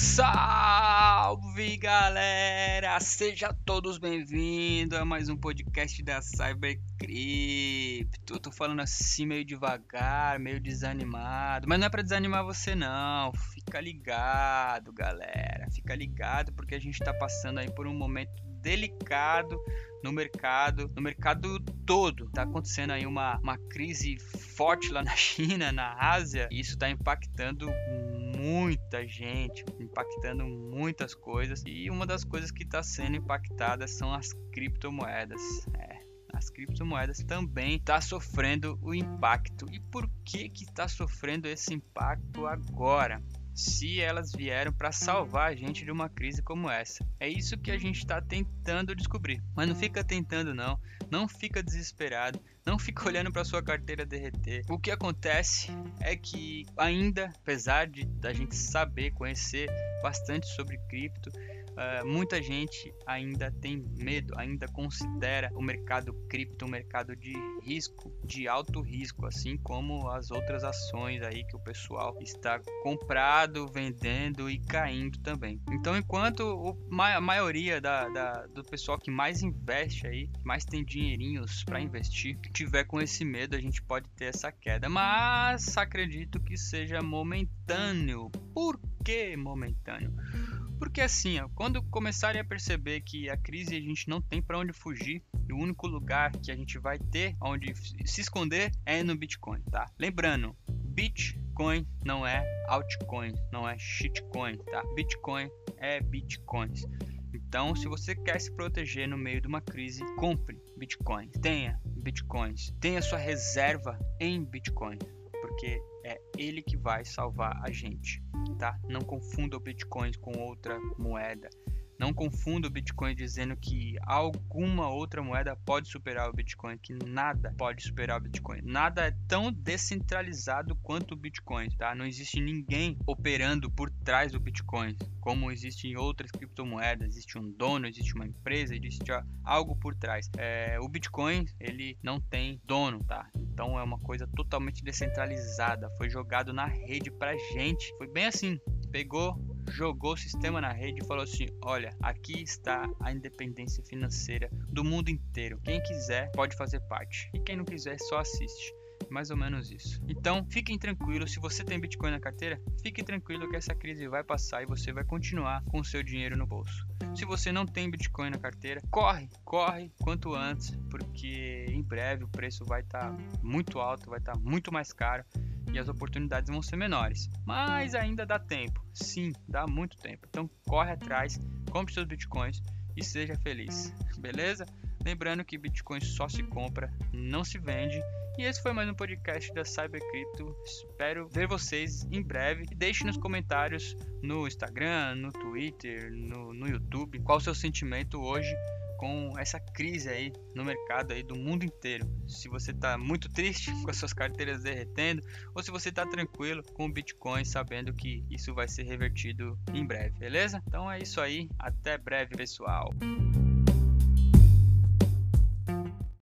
Salve galera! Sejam todos bem-vindos a mais um podcast da Cybercrypto. Eu tô falando assim meio devagar, meio desanimado, mas não é para desanimar você não. Fica ligado, galera. Fica ligado porque a gente tá passando aí por um momento delicado no mercado, no mercado todo. Tá acontecendo aí uma, uma crise forte lá na China, na Ásia, e isso está impactando muita gente, impactando muitas coisas. E uma das coisas que está sendo impactada são as criptomoedas. É, as criptomoedas também está sofrendo o impacto. E por que que está sofrendo esse impacto agora? Se elas vieram para salvar a gente de uma crise como essa. É isso que a gente está tentando descobrir. Mas não fica tentando não, não fica desesperado, não fica olhando para sua carteira derreter. O que acontece é que ainda, apesar de da gente saber, conhecer bastante sobre cripto, uh, muita gente ainda tem medo, ainda considera o mercado cripto um mercado de risco, de alto risco, assim como as outras ações aí que o pessoal está comprado, vendendo e caindo também. Então, enquanto o, a maioria da, da, do pessoal que mais investe aí, mais tem dinheirinhos para investir, tiver com esse medo, a gente pode ter essa queda. Mas acredito que seja momentâneo. Por que momentâneo? Porque assim, ó, quando começarem a perceber que a crise a gente não tem para onde fugir, e o único lugar que a gente vai ter onde se esconder é no Bitcoin, tá? Lembrando, Bitcoin não é altcoin, não é shitcoin, tá? Bitcoin é bitcoins. Então, se você quer se proteger no meio de uma crise, compre Bitcoin, tenha Bitcoins, tenha sua reserva em Bitcoin, porque é ele que vai salvar a gente tá? Não confunda o Bitcoin com outra moeda. Não confunda o Bitcoin dizendo que alguma outra moeda pode superar o Bitcoin, que nada pode superar o Bitcoin. Nada é tão descentralizado quanto o Bitcoin, tá? Não existe ninguém operando por trás do Bitcoin, como existe em outras criptomoedas. Existe um dono, existe uma empresa, existe algo por trás. É, o Bitcoin, ele não tem dono, tá? Então é uma coisa totalmente descentralizada. Foi jogado na rede pra gente. Foi bem assim. Pegou, jogou o sistema na rede e falou assim: olha, aqui está a independência financeira do mundo inteiro. Quem quiser pode fazer parte. E quem não quiser só assiste mais ou menos isso. Então, fiquem tranquilos, se você tem Bitcoin na carteira, fique tranquilo que essa crise vai passar e você vai continuar com o seu dinheiro no bolso. Se você não tem Bitcoin na carteira, corre, corre quanto antes, porque em breve o preço vai estar tá muito alto, vai estar tá muito mais caro e as oportunidades vão ser menores. Mas ainda dá tempo, sim, dá muito tempo. Então corre atrás, compre seus bitcoins e seja feliz, beleza? Lembrando que Bitcoin só se compra, não se vende. E esse foi mais um podcast da Cybercrypto. Espero ver vocês em breve. E deixe nos comentários no Instagram, no Twitter, no, no YouTube qual o seu sentimento hoje com essa crise aí no mercado aí do mundo inteiro. Se você está muito triste com as suas carteiras derretendo ou se você está tranquilo com o Bitcoin sabendo que isso vai ser revertido em breve, beleza? Então é isso aí, até breve, pessoal.